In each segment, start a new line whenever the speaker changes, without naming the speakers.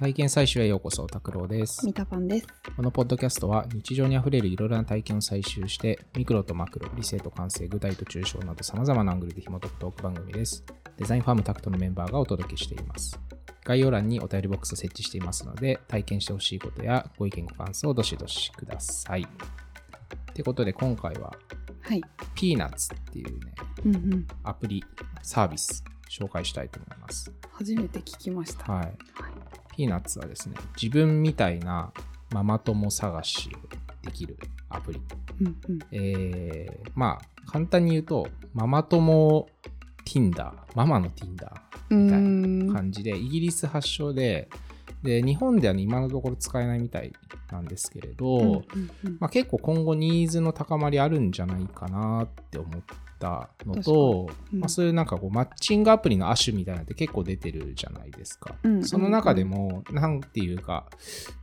体験採集へようこそ、拓郎です。
ミタパンです。
このポッドキャストは日常にあふれるいろいろな体験を採集して、ミクロとマクロ、理性と感性、具体と抽象など様々なアングルで紐解くトーク番組です。デザインファームタクトのメンバーがお届けしています。概要欄にお便りボックスを設置していますので、体験してほしいことやご意見ご感想をどしどしください。ということで今回は
はい。
ピーナッツっていうね、
うんうん。
アプリ、サービス紹介したいと思います。
初めて聞きました。
はい。
はい。
ピーナッツはですね、自分みたいなママ友探しをできるアプリ。
うんうん。
えー、まあ、簡単に言うと、ママ友 Tinder、ママの Tinder
う
みたい
ー
なん感じで、イギリス発祥で、で、日本では、ね、今のところ使えないみたいなんですけれど、
うんうんうん
まあ、結構今後ニーズの高まりあるんじゃないかなって思ったのと、
うん。
まあ、そういうなんかこうマッチングアプリの亜種みたいなのって結構出てるじゃないですか。
うん。
その中でも、なんていうか、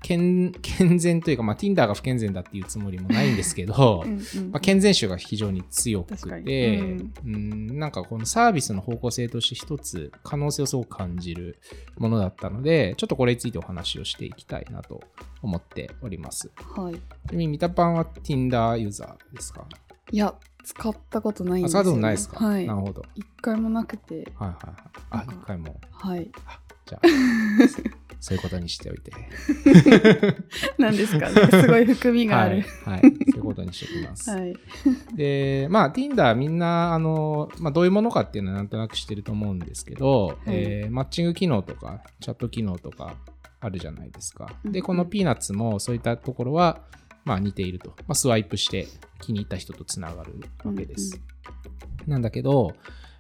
健健全というか、まあ、Tinder が不健全だっていうつもりもないんですけど、
うんうん
まあ、健全種が非常に強くて、
に。
うん、なんかこのサービスの方向性として一つ可能性をすごく感じるものだったので、ちょっとこれについてお話をしていきたいなと思っております。
はい。
ちなみに、ミタパンは Tinder ユーザーですか？
いや、使ったことないん
あ、
ですよ、ね。
使ったことないですか、
はい
な。るほど。
一回もなくて。
はいはいはい。あ、一回も。
はい。
じゃあ、そういうことにしておいて。
何ですか？すごい含みがある。
はい。はい。そういうことにしておきます。
はい。
で、まあ、Tinder みんな、あの、まあ、どういうものかっていうのはなんとなく知ってると思うんですけど、えーマッチング機能とか、チャット機能とかあるじゃないですか。で、このピーナッツもそういったところは、まあ、似ていると。まあ、スワイプして気に入った人とつながるわけです。なんだけど、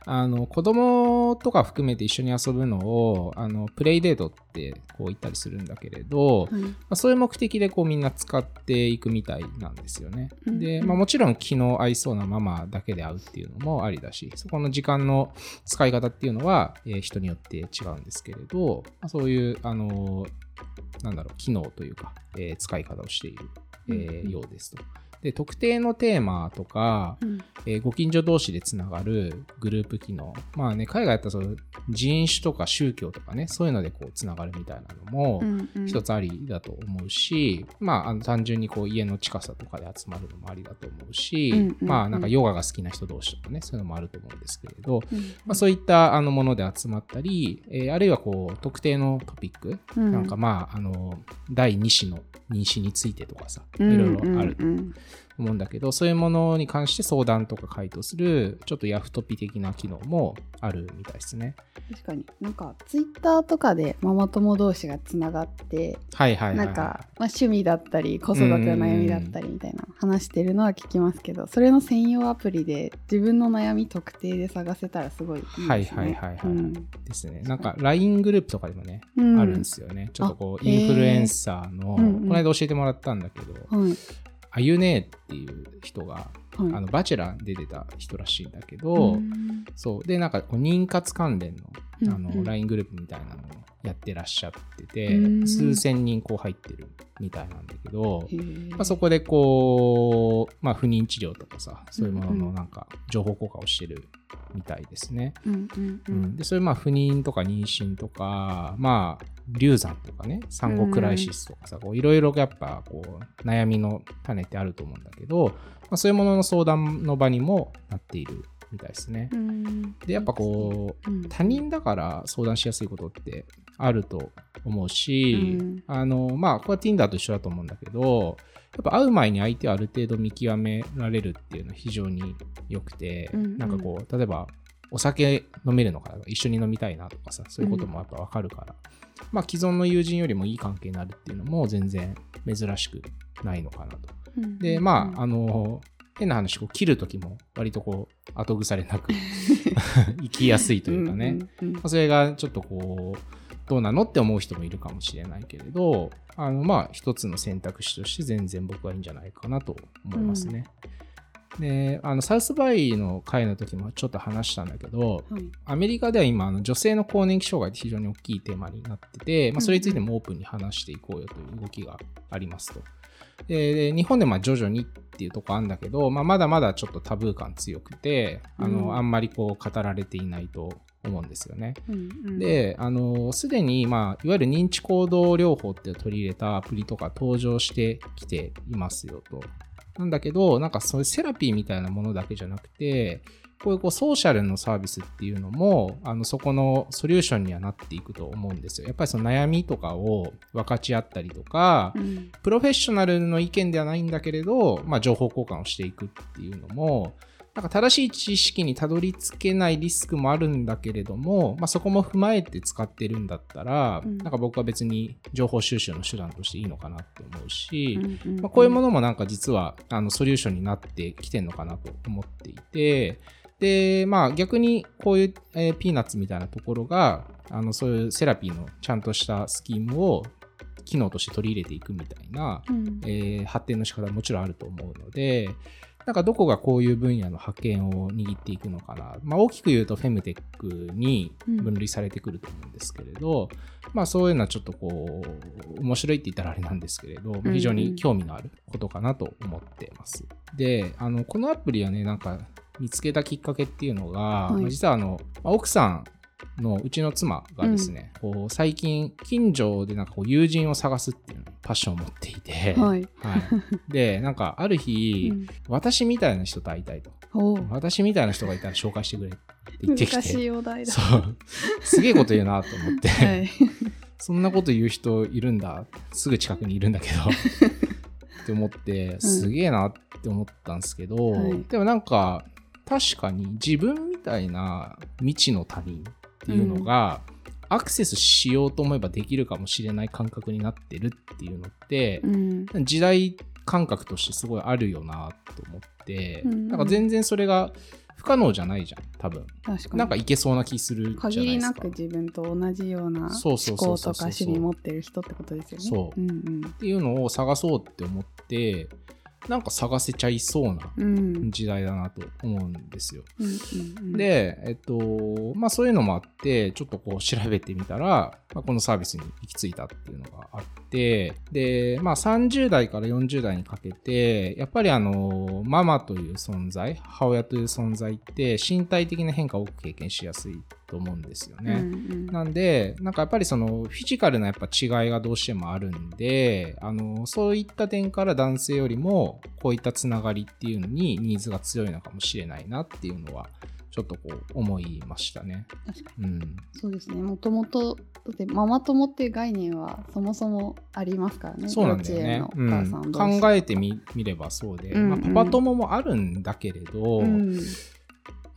あの子供とか含めて一緒に遊ぶのをあのプレイデートってこう言ったりするんだけれど、
はい
まあ、そういう目的でこうみんな使っていくみたいなんですよね。
うん
で、まあ、もちろん気の合いそうなママだけで会うっていうのもありだし、そこの時間の使い方っていうのは、えー人によって違うんですけれど、まあ、そういう、あのーなんだろう、機能というか、えー使い方をしている、えー
うん
ようですと。で、特定のテーマとか、
うん。
えーご近所同士でつながるグループ機能。まあね、海外だったらその人種とか宗教とかね、そういうのでこうつながるみたいなのも、
うんうん。
一つありだと思うし、まあ、あの単純にこう家の近さとかで集まるのもありだと思うし、
うんうんうん。
まあなんかヨガが好きな人同士とかね、そういうのもあると思うんですけれど、
うん。
まあ、そういったあのもので集まったり、えーあるいはこう特定のトピック、
うん。
なんかまああの第2子の妊娠についてとかさ、い
うん
ろいろあると。
うんうん
思うんだけど、そういうものに関して相談とか回答する、ちょっとヤフトピ的な機能もあるみたいですね。
確かになんかツイッターとかでママ友同士がつながって
はいはいはい、はい。
なんか、まあ、趣味だったり子育ての悩みだったりみたいな話してるのは聞きますけどそれの専用アプリで自分の悩み特定で探せたらすごいいいですね。
はいはいはいはい
うん
ですね。なんか LINE グループとかでもね、
うん
あるんですよね。ちょっとこう、インフルエンサーの、この間教えてもらったんだけど、
はい
あゆねっていう人が、
はい。
あの、バチェラーで出てた人らしいんだけど、
うん。
そう。で、なんかこう、妊活関連の、あの、
うん。うん
LINE グループみたいなのをやってらっしゃってて、
うん
数千人こう入ってるみたいなんだけど、まあ、そこでこう、まあ、不妊治療とかさ、そういうもののなんか、情報交換をしてるみたいですね。
うんうん
でそういうまあ不妊とか妊娠とか、まあ、流産とかね、産後クライシスとかさ、こういろいろやっぱこう悩みの種ってあると思うんだけど、まあ、そういうものの相談の場にもなっているみたいですね。
うん。
で、やっぱこう、
うん。
他人だから相談しやすいことってあると思うし、
うん。
あの、まあ、これは Tinder と一緒だと思うんだけど、やっぱ会う前に相手をある程度見極められるっていうのは非常に良くて、
うんうん。
なんかこう、例えば、お酒飲めるのかな一緒に飲みたいなとかさ、そういうこともやっぱわかるから、まあ既存の友人よりもいい関係になるっていうのも全然珍しくないのかなと。
うん。
で、まあ、あの、変な話、こう切るときも割とこう、後腐れなく 生きやすいというかね、
うんうん
まあそれがちょっとこう、どうなのって思う人もいるかもしれないけれど、あの、まあ、一つの選択肢として全然僕はいいんじゃないかなと思いますね。で、あの、サウスバイの会の時もちょっと話したんだけど、
はい
アメリカでは今、あの女性の更年期障害って非常に大きいテーマになってて、まあ、それについてもオープンに話していこうよという動きがありますと。でで日本でまあ徐々にっていうとこあるんだけど、まあ、まだまだちょっとタブー感強くて、あの
うん
あんまりこう語られていないと思うんですよね。
うんうん、
で、あの、すでに、まあ、いわゆる認知行動療法って取り入れたアプリとか登場してきていますよと。なんだけど、なんかそういうセラピーみたいなものだけじゃなくて、こういうこうソーシャルのサービスっていうのも、あの、そこのソリューションにはなっていくと思うんですよ。やっぱりその悩みとかを分かち合ったりとか、
うん
プロフェッショナルの意見ではないんだけれど、まあ、情報交換をしていくっていうのも、なんか正しい知識にたどり着けないリスクもあるんだけれども、まあ、そこも踏まえて使ってるんだったら、
うん。
なんか僕は別に情報収集の手段としていいのかなって思うし、
うんうん
まあ、こういうものもなんか実はあのソリューションになってきてるのかなと思っていて、で、まあ逆にこういう、えー Peanut みたいなところが、あのそういうセラピーのちゃんとしたスキームを機能として取り入れていくみたいな、
うん。
えー発展の仕方はもちろんあると思うので、なんかどこがこういう分野の覇権を握っていくのかな。まあ大きく言うとフェムテックに分類されてくると思うんですけれど、まあそういうのはちょっとこう、面白いって言ったらあれなんですけれど、
うん
非常に興味のあることかなと思ってます。で、あの、このアプリはね、なんか見つけたきっかけっていうのが、
はい
まあ実はあの、まあ奥さんのうちの妻がですね、こう最近近所でなんかこう友人を探すっていうパッションを持っていて、
はい。
はい。でなんかある日、
うん。
私みたいな人と会いたいと。私みたいな人がいたら紹介してくれって言ってきて。そう。すげえこと言うなと思って、
はい。
そんなこと言う人いるんだ。すぐ近くにいるんだけど。って思ってすげえなって思ったんですけど、
はい。
でもなんか確かに自分みたいな未知の他人っていうのが、アクセスしようと思えばできるかもしれない感覚になってるっていうのって
う、ん。
時代感覚としてすごいあるよなと思って、
うん
なんか全然それが不可能じゃないじゃん多分
確かに。
なんかいけそうな気するじゃないですか
限りなく自分と同じような思考とか趣味持ってる人ってことですよね。
そう
うんうん。
っていうのを探そうって思ってなんか探せちゃいそうな時代だなと思うんですよ。で、えっと、まあそういうのもあって、ちょっとこう調べてみたら、まあ、このサービスに行き着いたっていうのがあって、で、まあ30代から40代にかけて、やっぱりあの、ママという存在、母親という存在って身体的な変化を多く経験しやすいと思うんですよね。
うんうん
なんで、なんかやっぱりそのフィジカルなやっぱ違いがどうしてもあるんで、あの、そういった点から男性よりもこういったつながりっていうのにニーズが強いのかもしれないなっていうのは、ちょっとこう思いましたね。
確かに
うん。
そうですね。もともと、だってママ友っていう概念はそもそもありますからね。
そうなんだよね。うん考えてみ見ればそうで、
うんうん
まあ、パパ友もあるんだけれど、
うん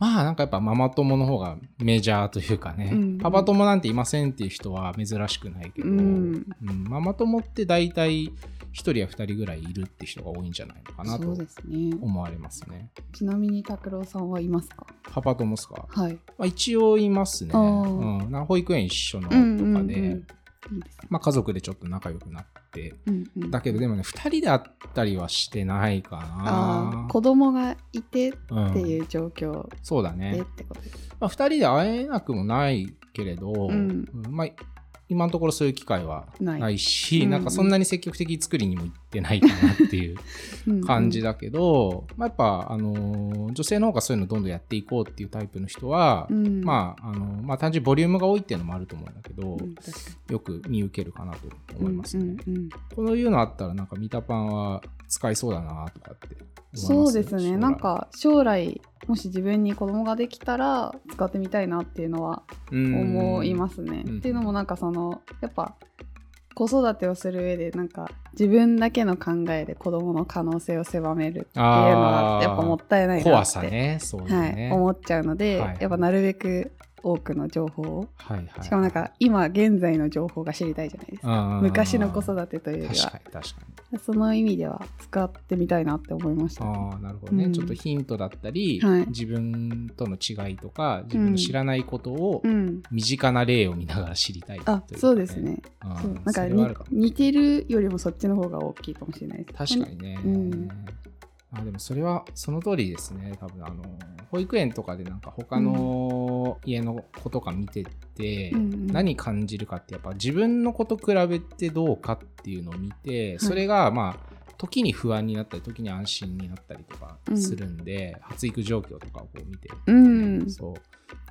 まあなんかやっぱママ友の方がメジャーというかね、
うん。
パパ友なんていませんっていう人は珍しくないけど、
うん。
うん。ママ友って大体1人や2人ぐらいいるって人が多いんじゃないのかなと。思われますね。
ちなみに拓郎さんはいますか？
パパ友っすか、
はい。
まあ、一応いますね。うん、保育園一緒のとかで、
うんうんうんいいですね。
まあ、家族でちょっと仲良くなって、
うんうん、
だけどでもね、2人で会ったりはしてないかな。
子供がいてっ
うん
ていう状況
そうだ
で
ね
っ。てことです。
まあ、2人で会えなくもないけれど、
ん
うんまあ、今のところそういう機会は
ない。
し、
うん。
なんかそんなに積極的に作りにも行ってないかなっていう感じ
だ。
だけど、まあ、やっぱ、あのー女性の方がそういうのどんどんやっていこうっていうタイプの人は、
うん、
まあ、あのまあ、単純にボリュームが多いっていうのもあると思うんだけど、
うん
よく見受けるかなと
に
思いますね。
うんうんうん。
こういうのあったら、なんか、ミタパンは使いそうだなとかって
そうですね。なんか将来もし自分に子供ができたら使ってみたいなっていうのは思いますね。
うん。
っていうのもなんかそのやっぱ子育てをする上でなんか自分だけの考えで子供の可能性を狭めるっていうのはやっぱもったいないなって。
怖さね、そうだ
はい、
ね。
思っちゃうので、
はい。
やっぱなるべく多くの情報を。
はいはい、
しかもなんか今現在の情報が知りたいじゃないですか。
うん
昔の子育てというよりは。
確かに確かに。
その意味では使ってみたいなって思いました、
ああ、なるほどね、
うん。
ちょっとヒントだったり、
はい。
自分との違いとか、自分の知らないことを
うん。
身近な例を見ながら知りたいというか、
あそうですね。
うん。
そう。なんか似てるよりもそっちの方が大きいかもしれないです。
確かにね。
うん
あでもそれはその通りですね。多分あの保育園とかでなんか他の家の子とか見てて、
うんうん。
何感じるかってやっぱ自分の子と比べてどうかっていうのを見て、それがまあ時に不安になったり時に安心になったりとかするんで、発育状況とかをこう見て。
うん
そう。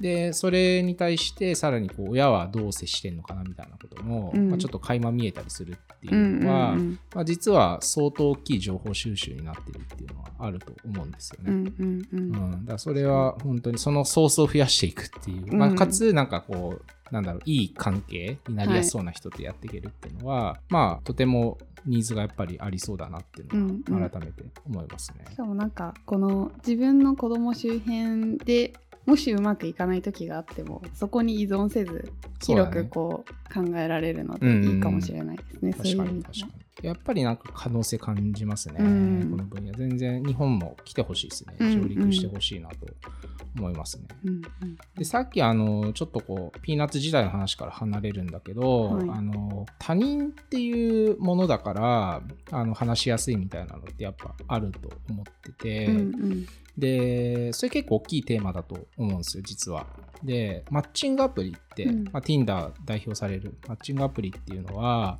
でそれに対してさらにこう親はどう接してんのかなみたいなことも、
うん。
まあ、ちょっと垣間見えたりするっていうのは、
うんうん
まあ、実は相当大きい情報収集になってるっていうのはあると思うんですよね。
うんうんうん。
うん、だからそれは本当にそのソースを増やしていくっていう、まあ、
うん
かつなんかこうなんだろういい関係になりやすそうな人とやっていけるっていうのは、まあとてもニーズがやっぱりありそうだなっていうの
うんうん。
は改めて思いますね。
しかもなんかこの自分の子供周辺でもしうまくいかない時があってもそこに依存せず広くこう考えられるのでいいかもしれないですね、そうい
確か
う意味では。
に確かに。やっぱりなんか可能性感じますね、
うん
この分野。全然日本も来てほしいですね。
うん
上陸してほしいなと思いますね。
うんうん
でさっきあのちょっとこうピーナッツ時代の話から離れるんだけど、
はい
あの他人っていうものだからあの話しやすいみたいなのってやっぱあると思ってて、
うんうん
でそれ結構大きいテーマだと思うんですよ実は。でマッチングアプリって、
うん
まあ、Tinder 代表されるマッチングアプリっていうのは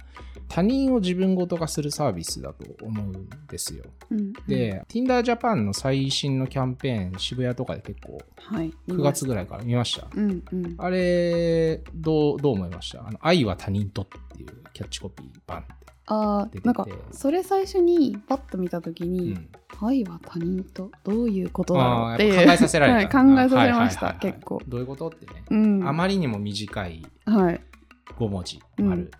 他人を自分ごと化するサービスだと思うんですよ。
うん
で、Tinder Japan の最新のキャンペーン渋谷とかで結構
はい、
9月ぐらいから見ました。
うんうん
あれ、どう、どう思いました？あの、愛は他人とっていうキャッチコピーバンって。
あ
出てて
ーなんかそれ最初にパッと見た時
う
に、
ん。
愛は他人とどういうことだろう
あ
って
考えさせられた。
はい、考えさせました、
はいはいはいはい
結構、
どういうことってね。
うん、
あまりにも短い
はい
5文字、
うん
丸。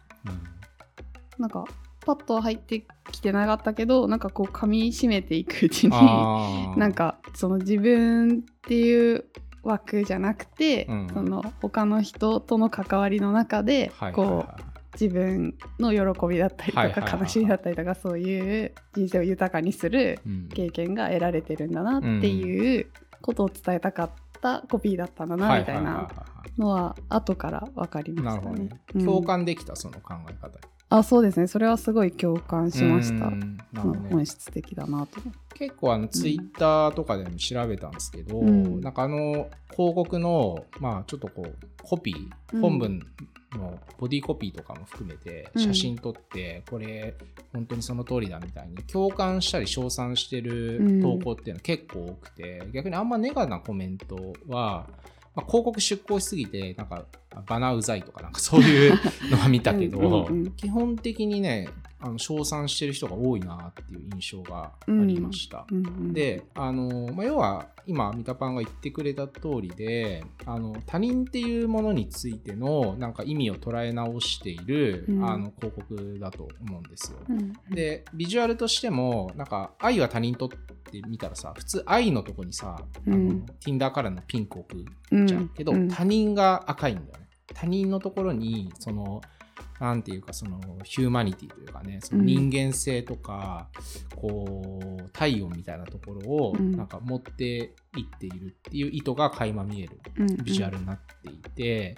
なんかパッと入ってきてなかったけどなんかこう噛み締めていくうちに なん、かその自分っていう枠じゃなくて、
うん。
その他の人との関わりの中で、
はいはい
こう
はい
自分の喜びだったりとか、
はいはい
悲しみだったりとかそういう人生を豊かにする
うん。
経験が得られてるんだなっていうことを伝えたかったコピーだったんだなみたいなのは後から分かりましたね。
ね。。
うん。
共感できた、その考え方。に。
あそうですね。それはすごい共感しました。
ね。
うん本質的だなと。
結構あのツイッターとかでも調べたんですけど、
うん。
なんかあの広告のまあちょっとこうコピー
うん。
本文のボディコピーとかも含めて
うん。
写真撮って、これ本当にその通りだみたいに共感したり称賛してる投稿っていうのは結構多くて、逆にあんまネガなコメントは、まあ、広告出稿しすぎてなんかバナうざいとかなんかそういうのは見たけど
うん。
基本的にねあの称賛してる人が多いなっていう印象がありました。
うんうん、
であの、まあ、要は今三田パンが言ってくれた通りであの他人っていうものについてのなんか意味を捉え直している、
うん。
あの広告だと思うんですよ。
うん
でビジュアルとしてもなんか愛は他人とって見たらさ普通愛のとこにさ、あの
うん
Tinder からのピンク置く
うん
じゃん、けど、
うん。
他人が赤いんだよね。他人のところにそのなんていうかそのヒューマニティというかねその人間性とか、こう体温みたいなところを
うん。
なんか持っていっているっていう意図が垣間見える
うん。
ビジュアルになっていて、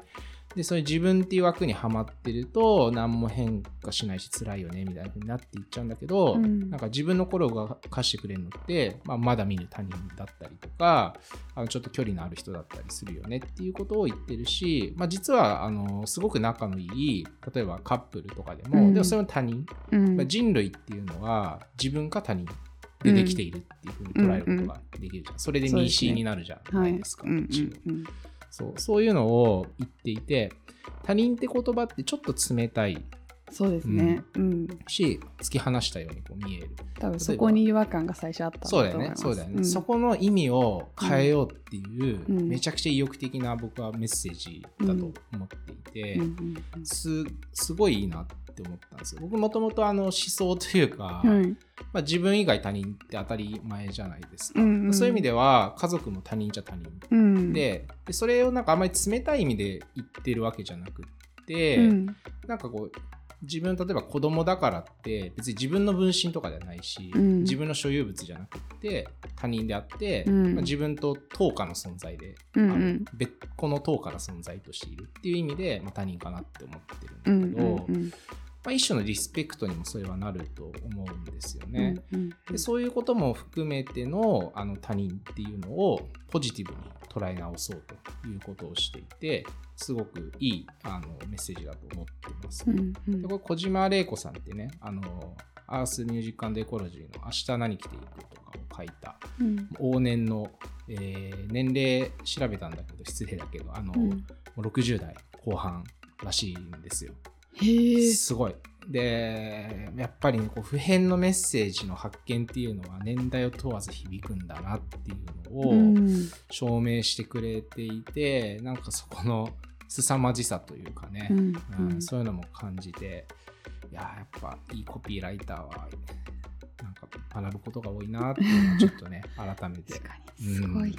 でそういう自分っていう枠にはまってると何も変化しないし辛いよねみたいな風になっていっちゃうんだけど、
うん。
なんか自分の頃が貸してくれるのって、まあ、まだ見ぬ他人だったりとかあのちょっと距離のある人だったりするよねっていうことを言ってるし、まあ、実はあのすごく仲のいい例えばカップルとかでも、
うん。
でもそれは他人、
うん。
まあ人類っていうのは自分か他人でできているっていうふうに捉えることができるじゃん、それで
そうですね。
ミーシーになるじゃないですか、
はい
そうそういうのを言っていて他人って言葉ってちょっと冷たい
そうですね。うん。
し突き放したようにこう見える。
多分そこに違和感が最初あった
そうだよ。ねそうだよね、
ん。
そこの意味を変えようっていう、
うん。
めちゃくちゃ意欲的な僕はメッセージだと思っていて、すごいいいなって思ったんですよ。僕もともとあの思想というか、
はい。
まあ、自分以外他人って当たり前じゃないですか、
うんうん。
そういう意味では家族も他人じゃ他人。
うん、
ででそれをなんかあんまり冷たい意味で言ってるわけじゃなくって、
うん。
なんかこう自分例えば子供だからって別に自分の分身とかではないし、
うん。
自分の所有物じゃなくって他人であって、
うん。
まあ、自分と等価の存在で、
うんうん。
別個の等価な存在としているっていう意味で、まあ、他人かなって思って
うんん
るだけど、
うんうん
まあ、一種のリスペクトにもそれはなると思うんですよね。
うん
でそういうことも含めてのあの他人っていうのをポジティブに捉え直そうということをしていてすごくいいあのメッセージだと思ってます。
うんうん
でこれ小島玲子さんってねあのアースミュージックエコロジーの明日何着ていくとかを書いた
うん
往年の、えー年齢調べたんだけど失礼だけどあの、
うん
もう60代後半らしいんですよ。
へえ
すごい。でやっぱりねこう普遍のメッセージの発見っていうのは年代を問わず響くんだなっていうのを
うん。
証明してくれていて、なんかそこの凄まじさというかね、
うん
うん。そういうのも感じていややっぱいいコピーライターはなんか学ぶことが多いなっていうのをちょっとね改めて。
すごいな、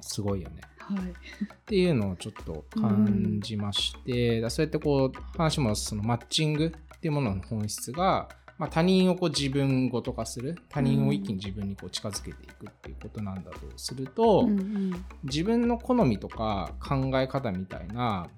すごいよね。
はい。
っていうのをちょっと感じまして、だそうやってこう話もそのマッチングっていうものの本質が、まあ、他人をこう自分ごと化する他人を一気に自分にこう近づけていくっていうことなんだとすると、
うんうん。
自分の好みとか考え方みたいな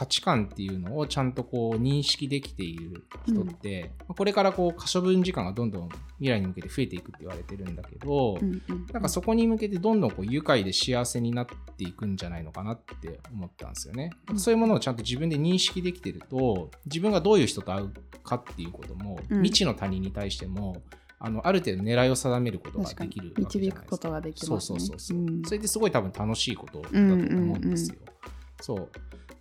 価値観っていうのをちゃんとこう認識できている人って、まあこれからこう可処分時間がどんどん未来に向けて増えていくって言われてるんだけど、
うんうん
なんかそこに向けてどんどんこう愉快で幸せになっていくんじゃないのかなって思ったんですよね。
うん。
そういうものをちゃんと自分で認識できてると自分がどういう人と会うかっていうことも、
うん。
未知の他人に対してもあのある程度狙いを定めることができる
導。くことができ
そう
ますね。
そうそうそう、
ん。
それってすごい多分楽しいことだと思うんですよ。そう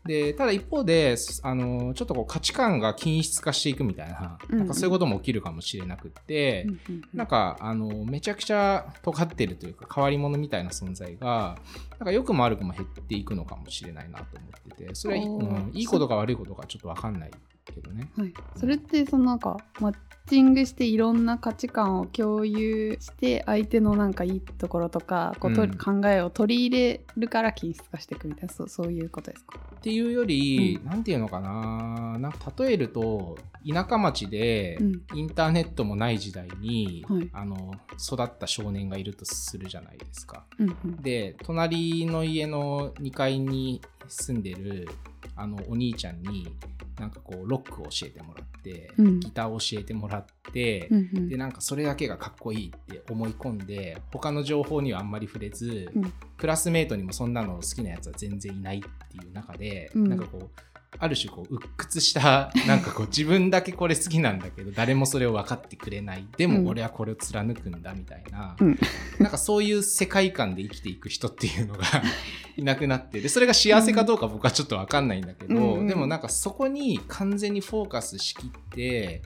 でただ一方であのちょっとこう価値観が均質化していくみたいな,、
うん。
なんかそういうことも起きるかもしれなくって、
うんうん
なんかあのめちゃくちゃ尖ってるというか変わり者みたいな存在がなんか良くも悪くも減っていくのかもしれないなと思っててそれは、うんいいことか悪いことかちょっと分かんないけどね。
はい、それってそのなんかマッチングしていろんな価値観を共有して相手のなんかいいところとかこうと
うん。
考えを取り入れるから均質化していくみたいなそうそういうことですか？
っていうより、
う
なんていうのかな。なんか例えると田舎町で
うん。
インターネットもない時代に、
はい。
あの育った少年がいるとするじゃないですか。
うんうん。
で隣の家の2階に住んでるあのお兄ちゃんになんかこうロックを教えてもらって、
うん。
ギターを教えてもらって、
うんうん。
でなんかそれだけがかっこいいって思い込んで他の情報にはあんまり触れず、
うん。
クラスメートにもそんなの好きなやつは全然いないっていう中で、
うん。
なんかこうある種こう鬱屈した なんかこう自分だけこれ好きなんだけど誰もそれを分かってくれない。で
うん。
も俺はこれを貫くんだみたいな、
うん。
なんかそういう世界観で生きていく人っていうのが いなくなって。でそれが幸せかどうか僕はちょっと分かんないんだけど、でもなんかそこに完全にフォーカスしきって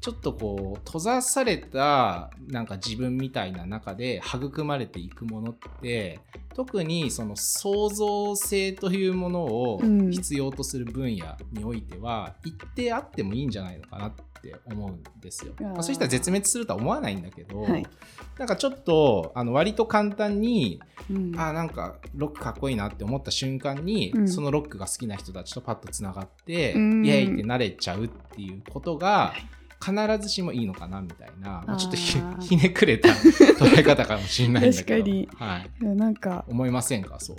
ちょっとこう閉ざされたなんか自分みたいな中で育まれていくものって特にその創造性というものを
うん。
必要とする分野においては一定あってもいいんじゃないのかなって思うんですよ。まあ、そうしたら絶滅するとは思わないんだけど、
はい。
なんかちょっとあの割と簡単に
うん。
あーなんかロックかっこいいなって思った瞬間に、
うん。
そのロックが好きな人たちとパッとつながって、
うん。
イエイってなれちゃうっていうことが必ずしもいいのかなみたいな、まあちょっとひねくれた捉え方かもしれないんだけど。
確かに。
はい、
なんか
思いませんか？そう。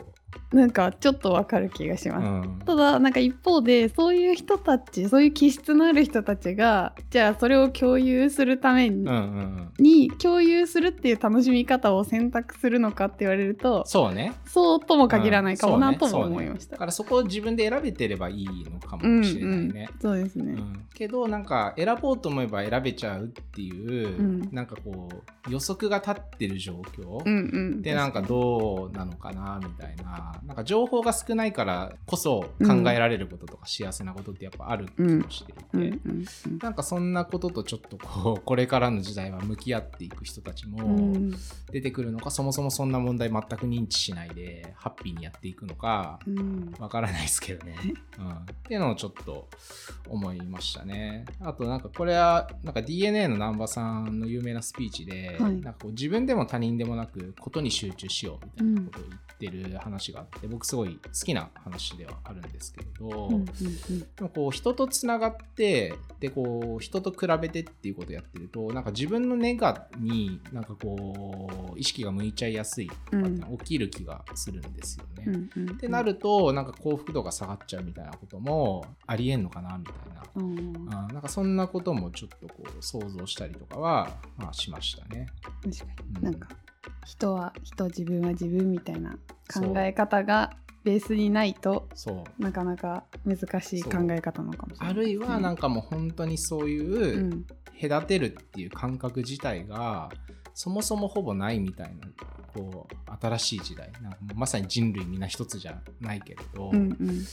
なんかちょっとわかる気がします、
うん。
ただなんか一方でそういう人たちそういう気質のある人たちがじゃあそれを共有するために,、
うんうんうん、
に共有するっていう楽しみ方を選択するのかって言われると
そうね。
そうとも限らないかもなとも思いました。
だからそこを自分で選べてればいいのか
うん
もしれないね。
うん、そうですね。
うん。けどなんか選ぼうと思えば選べちゃうっていう、
うん。
なんかこう予測が立ってる状況、
うんうん、
でなんかどうなのかなみたいななんか情報が少ないからこそ考えられることとか幸せなことってやっぱある気もしていて、なんかそんなこととちょっとこう これからの時代は向き合っていく人たち
う
も
ん。
出てくるのか、そもそもそんな問題全く認知しないでハッピーにやっていくのか
うん。
わからないですけどね、うん。っていうのをちょっと思いましたね。あとなんかこれはなんか DNA の南波さんの有名なスピーチで、
はい。
なんかこう自分でも他人でもなくことに集中しようみたいなことを言ってる話があって、僕すごい好きな話ではあるんですけれど、
うんうん
でもこう人とつながってでこう人と比べてっていうことをやってるとなんか自分のネガになんかこう意識が向いちゃいやすいとかって起きる気がするんですよね。
うんうんうん。
ってなるとなんか幸福度が下がっちゃうみたいなこともありえんのかなみたいな、
うん。
うん、なんかそんなこともちょっとこう想像したりとかは、まあ、しましたね。
確か
うん。
になんか人は人自分は自分みたいな考え方がベースにないと
そう。
なかなか難しい考え方なのかもしれない。
あるいはなんかもう本当にそういううん。隔てるっていう感覚自体がそもそもほぼないみたいなこう新しい時代。なんかまさに人類みんな一つじゃないけれど、
うんうん。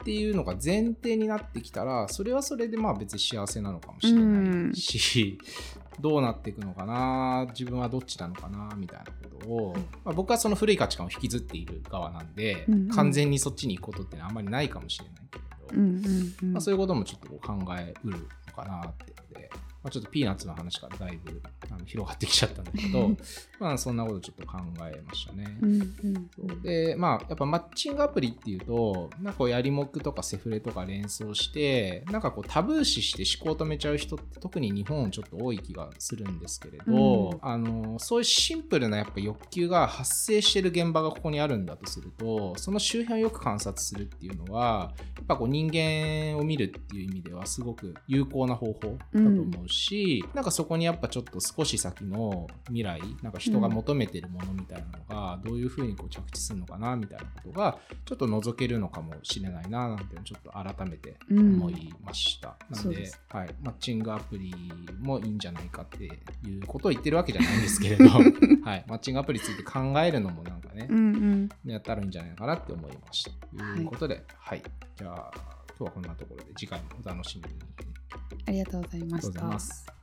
っていうのが前提になってきたらそれはそれでまあ別に幸せなのかもしれないし、どうなっていくのかな自分はどっちなのかなみたいなことを、まあ、僕はその古い価値観を引きずっている側なんで、
うんうん。
完全にそっちに行くことってのはあんまりないかもしれないけれど、
うんうんうん。
まあ、そういうこともちょっと考えうるのかなってまあ、ちょっとピーナッツの話からだいぶあの広がってきちゃったんだけどまあそんなことちょっと考えましたね。
うんうん
でまあやっぱマッチングアプリっていうとなんかやりもくとかセフレとか連想してなんかこうタブー視して思考を止めちゃう人って特に日本ちょっと多い気がするんですけれど、
うん。
あのそういうシンプルなやっぱ欲求が発生してる現場がここにあるんだとするとその周辺をよく観察するっていうのはやっぱこう人間を見るっていう意味ではすごく有効な方法だと思うし、なんかそこにやっぱちょっと少し先の未来なんか人が求めてるものみたいなのがどういうふうにこう着地するのかなみたいなことがちょっと覗けるのかもしれないななんてちょっと改めて思いました。なんで
そうです。
はい、マッチングアプリもいいんじゃないかっていうことを言ってるわけじゃないんですけれど、はい、マッチングアプリについて考えるのもなんかね、
うんうん。
やったらいいんじゃないかなって思いました。ということで、はい、じゃあ今日はこんなところで次回もお楽しみに。ありがとうござい
ました
ます。